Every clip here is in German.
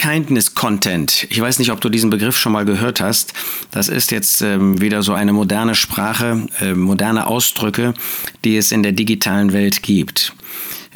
Kindness Content. Ich weiß nicht, ob du diesen Begriff schon mal gehört hast. Das ist jetzt ähm, wieder so eine moderne Sprache, äh, moderne Ausdrücke, die es in der digitalen Welt gibt.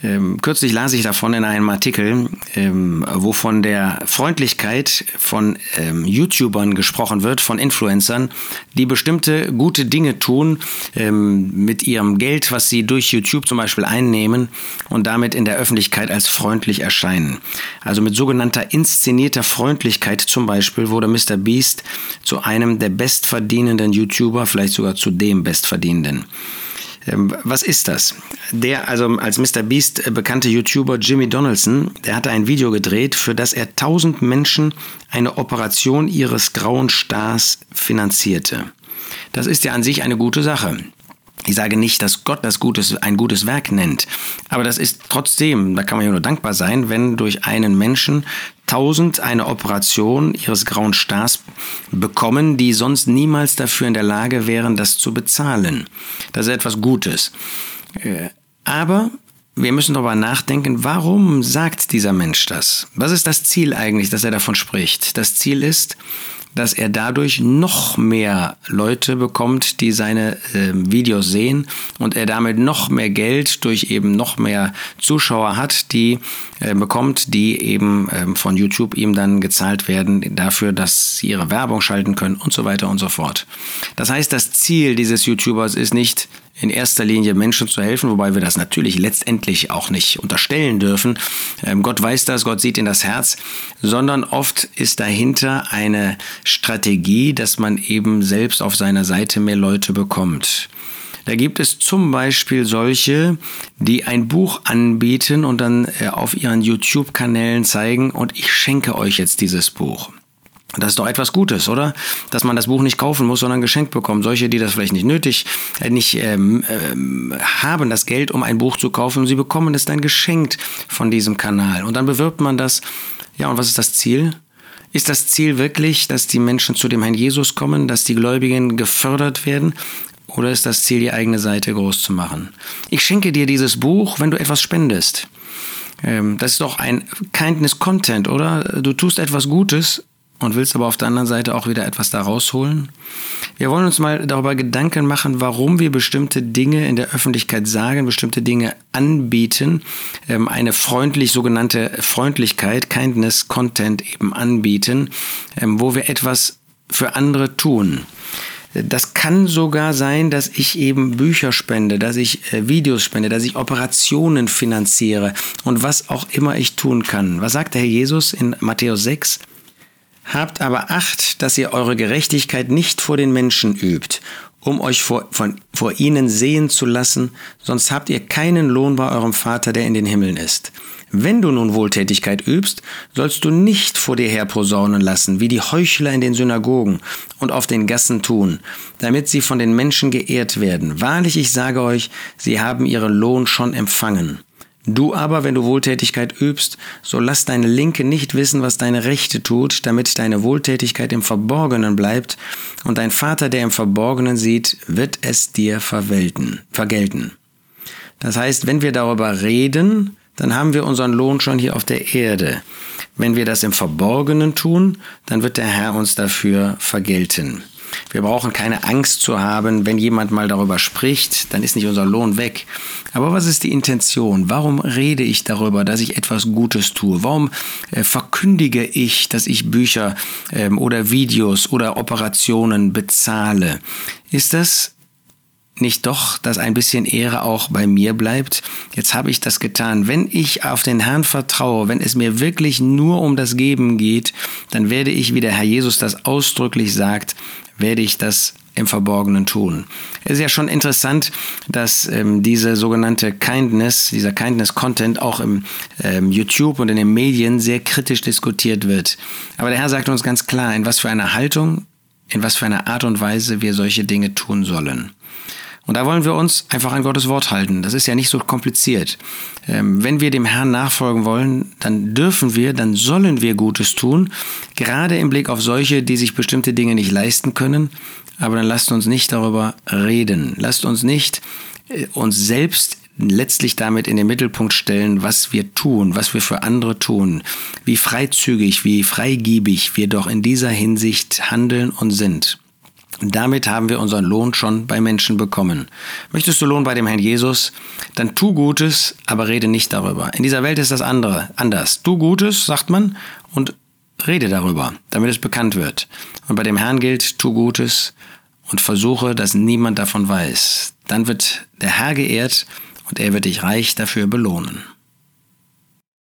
Ähm, kürzlich las ich davon in einem Artikel, ähm, wo von der Freundlichkeit von ähm, YouTubern gesprochen wird, von Influencern, die bestimmte gute Dinge tun ähm, mit ihrem Geld, was sie durch YouTube zum Beispiel einnehmen und damit in der Öffentlichkeit als freundlich erscheinen. Also mit sogenannter inszenierter Freundlichkeit zum Beispiel wurde Mr. Beast zu einem der bestverdienenden YouTuber, vielleicht sogar zu dem bestverdienenden. Ähm, was ist das? Der, also als Mr. Beast äh, bekannte YouTuber Jimmy Donaldson, der hatte ein Video gedreht, für das er tausend Menschen eine Operation ihres grauen Stars finanzierte. Das ist ja an sich eine gute Sache. Ich sage nicht, dass Gott das Gutes, ein gutes Werk nennt, aber das ist trotzdem, da kann man ja nur dankbar sein, wenn durch einen Menschen tausend eine Operation ihres grauen Stars bekommen, die sonst niemals dafür in der Lage wären, das zu bezahlen. Das ist etwas Gutes. Äh, aber wir müssen darüber nachdenken, warum sagt dieser Mensch das? Was ist das Ziel eigentlich, dass er davon spricht? Das Ziel ist, dass er dadurch noch mehr Leute bekommt, die seine äh, Videos sehen und er damit noch mehr Geld durch eben noch mehr Zuschauer hat, die äh, bekommt, die eben äh, von YouTube ihm dann gezahlt werden dafür, dass sie ihre Werbung schalten können und so weiter und so fort. Das heißt, das Ziel dieses YouTubers ist nicht in erster Linie Menschen zu helfen, wobei wir das natürlich letztendlich auch nicht unterstellen dürfen. Ähm, Gott weiß das, Gott sieht in das Herz, sondern oft ist dahinter eine Strategie, dass man eben selbst auf seiner Seite mehr Leute bekommt. Da gibt es zum Beispiel solche, die ein Buch anbieten und dann äh, auf ihren YouTube-Kanälen zeigen, und ich schenke euch jetzt dieses Buch. Das ist doch etwas Gutes, oder? Dass man das Buch nicht kaufen muss, sondern geschenkt bekommt. Solche, die das vielleicht nicht nötig, äh, nicht ähm, ähm, haben, das Geld, um ein Buch zu kaufen, sie bekommen es dann geschenkt von diesem Kanal. Und dann bewirbt man das. Ja, und was ist das Ziel? Ist das Ziel wirklich, dass die Menschen zu dem Herrn Jesus kommen, dass die Gläubigen gefördert werden? Oder ist das Ziel, die eigene Seite groß zu machen? Ich schenke dir dieses Buch, wenn du etwas spendest. Ähm, das ist doch ein Kindness Content, oder? Du tust etwas Gutes und willst aber auf der anderen Seite auch wieder etwas da rausholen? Wir wollen uns mal darüber Gedanken machen, warum wir bestimmte Dinge in der Öffentlichkeit sagen, bestimmte Dinge anbieten, ähm, eine freundlich sogenannte Freundlichkeit, Kindness Content eben anbieten, ähm, wo wir etwas für andere tun. Das kann sogar sein, dass ich eben Bücher spende, dass ich äh, Videos spende, dass ich Operationen finanziere und was auch immer ich tun kann. Was sagt der Herr Jesus in Matthäus 6? Habt aber Acht, dass ihr eure Gerechtigkeit nicht vor den Menschen übt, um euch vor, von, vor ihnen sehen zu lassen, sonst habt ihr keinen Lohn bei eurem Vater, der in den Himmeln ist. Wenn du nun Wohltätigkeit übst, sollst du nicht vor dir her posaunen lassen, wie die Heuchler in den Synagogen und auf den Gassen tun, damit sie von den Menschen geehrt werden. Wahrlich, ich sage euch, sie haben ihren Lohn schon empfangen. Du aber, wenn du Wohltätigkeit übst, so lass deine Linke nicht wissen, was deine Rechte tut, damit deine Wohltätigkeit im Verborgenen bleibt, und dein Vater, der im Verborgenen sieht, wird es dir verwelten, vergelten. Das heißt, wenn wir darüber reden, dann haben wir unseren Lohn schon hier auf der Erde. Wenn wir das im Verborgenen tun, dann wird der Herr uns dafür vergelten. Wir brauchen keine Angst zu haben, wenn jemand mal darüber spricht, dann ist nicht unser Lohn weg. Aber was ist die Intention? Warum rede ich darüber, dass ich etwas Gutes tue? Warum äh, verkündige ich, dass ich Bücher ähm, oder Videos oder Operationen bezahle? Ist das nicht doch, dass ein bisschen Ehre auch bei mir bleibt? Jetzt habe ich das getan. Wenn ich auf den Herrn vertraue, wenn es mir wirklich nur um das Geben geht, dann werde ich, wie der Herr Jesus das ausdrücklich sagt, werde ich das im Verborgenen tun. Es ist ja schon interessant, dass ähm, diese sogenannte Kindness, dieser Kindness-Content auch im ähm, YouTube und in den Medien sehr kritisch diskutiert wird. Aber der Herr sagt uns ganz klar, in was für einer Haltung, in was für einer Art und Weise wir solche Dinge tun sollen. Und da wollen wir uns einfach an Gottes Wort halten. Das ist ja nicht so kompliziert. Ähm, wenn wir dem Herrn nachfolgen wollen, dann dürfen wir, dann sollen wir Gutes tun, gerade im Blick auf solche, die sich bestimmte Dinge nicht leisten können. Aber dann lasst uns nicht darüber reden. Lasst uns nicht äh, uns selbst letztlich damit in den Mittelpunkt stellen, was wir tun, was wir für andere tun, wie freizügig, wie freigiebig wir doch in dieser Hinsicht handeln und sind. Damit haben wir unseren Lohn schon bei Menschen bekommen. Möchtest du Lohn bei dem Herrn Jesus? Dann tu Gutes, aber rede nicht darüber. In dieser Welt ist das andere anders. Tu Gutes, sagt man, und rede darüber, damit es bekannt wird. Und bei dem Herrn gilt, tu Gutes und versuche, dass niemand davon weiß. Dann wird der Herr geehrt und er wird dich reich dafür belohnen.